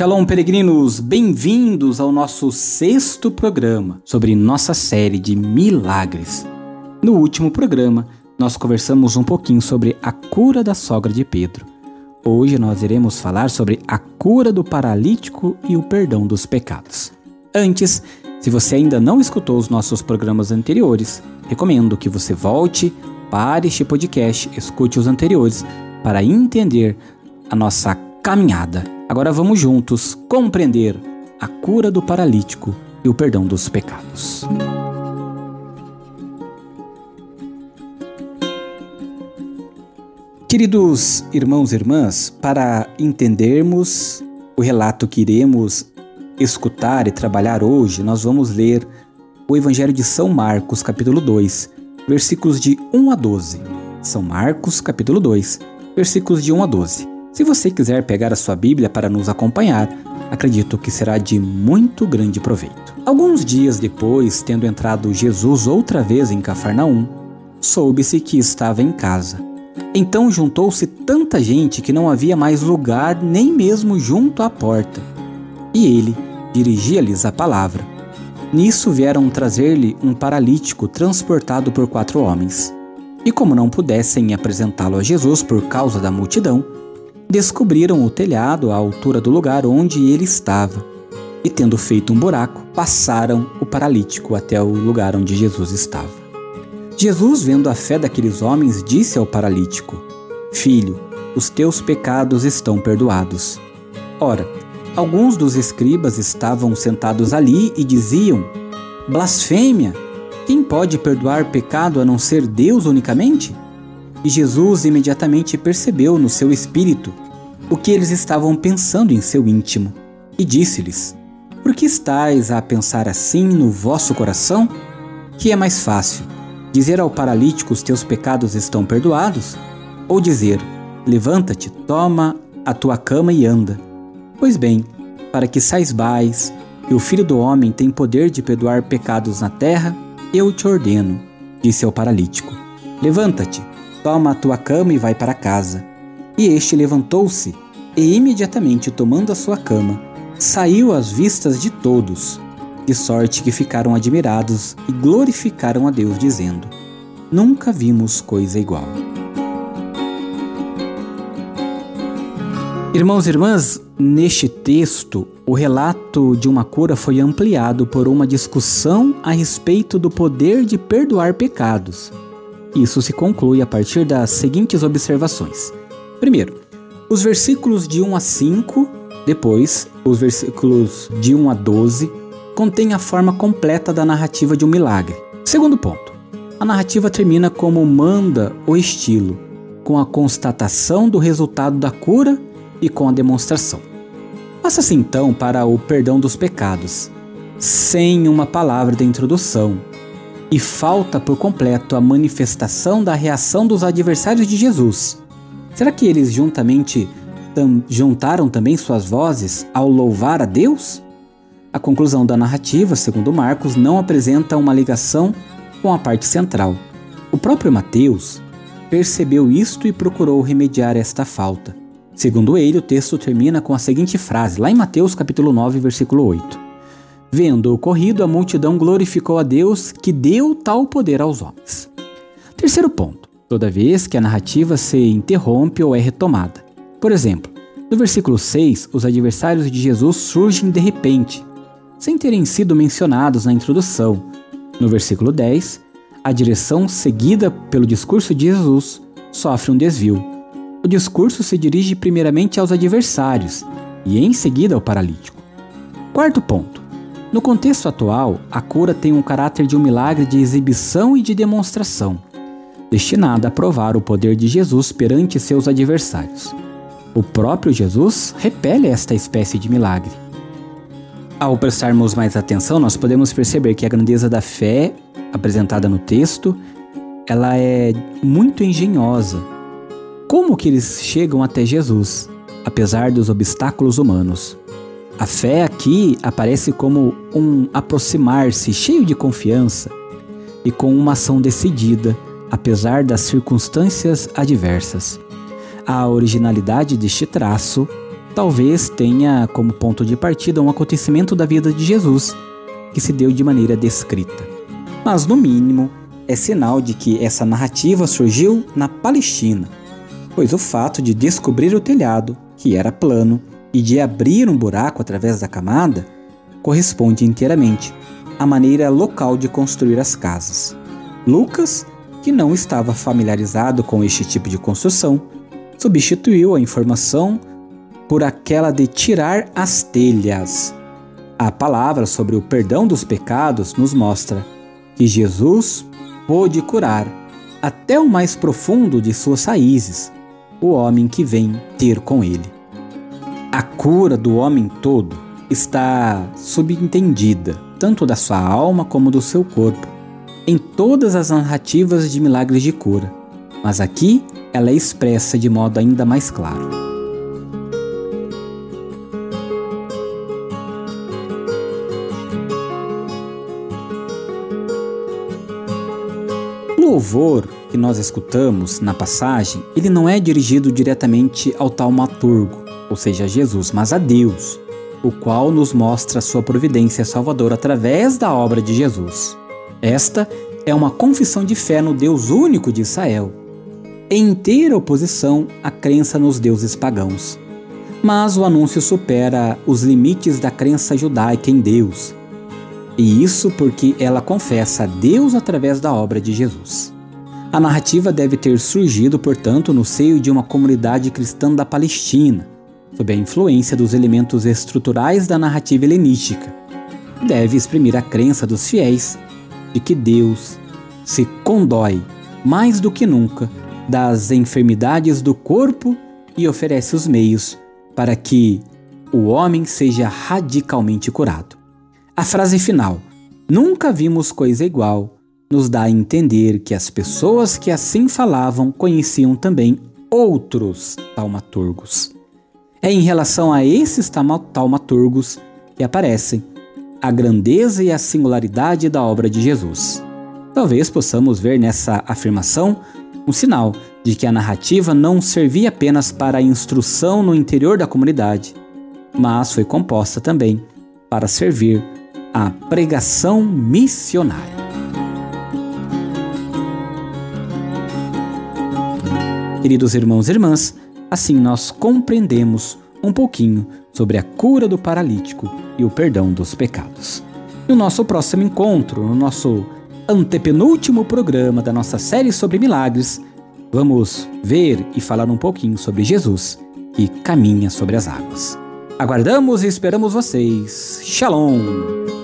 Shalom, peregrinos! Bem-vindos ao nosso sexto programa sobre nossa série de milagres. No último programa, nós conversamos um pouquinho sobre a cura da sogra de Pedro. Hoje nós iremos falar sobre a cura do paralítico e o perdão dos pecados. Antes, se você ainda não escutou os nossos programas anteriores, recomendo que você volte, pare este podcast, escute os anteriores para entender a nossa caminhada. Agora vamos juntos compreender a cura do paralítico e o perdão dos pecados. Queridos irmãos e irmãs, para entendermos o relato que iremos escutar e trabalhar hoje, nós vamos ler o Evangelho de São Marcos, capítulo 2, versículos de 1 a 12. São Marcos, capítulo 2, versículos de 1 a 12. Se você quiser pegar a sua Bíblia para nos acompanhar, acredito que será de muito grande proveito. Alguns dias depois, tendo entrado Jesus outra vez em Cafarnaum, soube-se que estava em casa. Então juntou-se tanta gente que não havia mais lugar nem mesmo junto à porta. E ele dirigia-lhes a palavra. Nisso vieram trazer-lhe um paralítico transportado por quatro homens. E como não pudessem apresentá-lo a Jesus por causa da multidão, descobriram o telhado à altura do lugar onde ele estava. E, tendo feito um buraco, passaram o paralítico até o lugar onde Jesus estava. Jesus, vendo a fé daqueles homens, disse ao paralítico: Filho, os teus pecados estão perdoados. Ora, alguns dos escribas estavam sentados ali e diziam: Blasfêmia! Quem pode perdoar pecado a não ser Deus unicamente? E Jesus imediatamente percebeu no seu espírito o que eles estavam pensando em seu íntimo e disse-lhes: Por que estáis a pensar assim no vosso coração? Que é mais fácil, dizer ao paralítico: Os teus pecados estão perdoados? Ou dizer: Levanta-te, toma a tua cama e anda? Pois bem, para que saibais que o Filho do Homem tem poder de perdoar pecados na terra, eu te ordeno, disse ao paralítico: Levanta-te, Toma a tua cama e vai para casa. E este levantou-se e, imediatamente tomando a sua cama, saiu às vistas de todos, de sorte que ficaram admirados e glorificaram a Deus, dizendo: Nunca vimos coisa igual. Irmãos e irmãs, neste texto, o relato de uma cura foi ampliado por uma discussão a respeito do poder de perdoar pecados isso se conclui a partir das seguintes observações. Primeiro, os versículos de 1 a 5, depois, os versículos de 1 a 12, contêm a forma completa da narrativa de um milagre. Segundo ponto, a narrativa termina como manda o estilo, com a constatação do resultado da cura e com a demonstração. Passa-se então para o perdão dos pecados, sem uma palavra de introdução, e falta por completo a manifestação da reação dos adversários de Jesus. Será que eles juntamente tam, juntaram também suas vozes ao louvar a Deus? A conclusão da narrativa, segundo Marcos, não apresenta uma ligação com a parte central. O próprio Mateus percebeu isto e procurou remediar esta falta. Segundo ele, o texto termina com a seguinte frase, lá em Mateus capítulo 9, versículo 8. Vendo o ocorrido, a multidão glorificou a Deus que deu tal poder aos homens. Terceiro ponto: toda vez que a narrativa se interrompe ou é retomada. Por exemplo, no versículo 6, os adversários de Jesus surgem de repente, sem terem sido mencionados na introdução. No versículo 10, a direção seguida pelo discurso de Jesus sofre um desvio. O discurso se dirige primeiramente aos adversários e em seguida ao paralítico. Quarto ponto: no contexto atual, a cura tem um caráter de um milagre de exibição e de demonstração, destinada a provar o poder de Jesus perante seus adversários. O próprio Jesus repele esta espécie de milagre. Ao prestarmos mais atenção, nós podemos perceber que a grandeza da fé apresentada no texto, ela é muito engenhosa. Como que eles chegam até Jesus, apesar dos obstáculos humanos? A fé aqui aparece como um aproximar-se cheio de confiança e com uma ação decidida, apesar das circunstâncias adversas. A originalidade deste traço talvez tenha como ponto de partida um acontecimento da vida de Jesus que se deu de maneira descrita. Mas, no mínimo, é sinal de que essa narrativa surgiu na Palestina, pois o fato de descobrir o telhado, que era plano, e de abrir um buraco através da camada corresponde inteiramente à maneira local de construir as casas. Lucas, que não estava familiarizado com este tipo de construção, substituiu a informação por aquela de tirar as telhas. A palavra sobre o perdão dos pecados nos mostra que Jesus pôde curar até o mais profundo de suas raízes, o homem que vem ter com ele. A cura do homem todo está subentendida, tanto da sua alma como do seu corpo, em todas as narrativas de milagres de cura, mas aqui ela é expressa de modo ainda mais claro. O louvor que nós escutamos na passagem, ele não é dirigido diretamente ao taumaturgo, ou seja, a Jesus, mas a Deus, o qual nos mostra sua providência salvadora através da obra de Jesus. Esta é uma confissão de fé no Deus único de Israel, em inteira oposição à crença nos deuses pagãos. Mas o anúncio supera os limites da crença judaica em Deus. E isso porque ela confessa a Deus através da obra de Jesus. A narrativa deve ter surgido, portanto, no seio de uma comunidade cristã da Palestina, sob a influência dos elementos estruturais da narrativa helenística. Deve exprimir a crença dos fiéis de que Deus se condói mais do que nunca das enfermidades do corpo e oferece os meios para que o homem seja radicalmente curado. A frase final, nunca vimos coisa igual, nos dá a entender que as pessoas que assim falavam conheciam também outros taumaturgos. É em relação a esses taumaturgos que aparecem a grandeza e a singularidade da obra de Jesus. Talvez possamos ver nessa afirmação um sinal de que a narrativa não servia apenas para a instrução no interior da comunidade, mas foi composta também para servir à pregação missionária. Queridos irmãos e irmãs, Assim nós compreendemos um pouquinho sobre a cura do paralítico e o perdão dos pecados. No nosso próximo encontro, no nosso antepenúltimo programa da nossa série sobre milagres, vamos ver e falar um pouquinho sobre Jesus que caminha sobre as águas. Aguardamos e esperamos vocês. Shalom!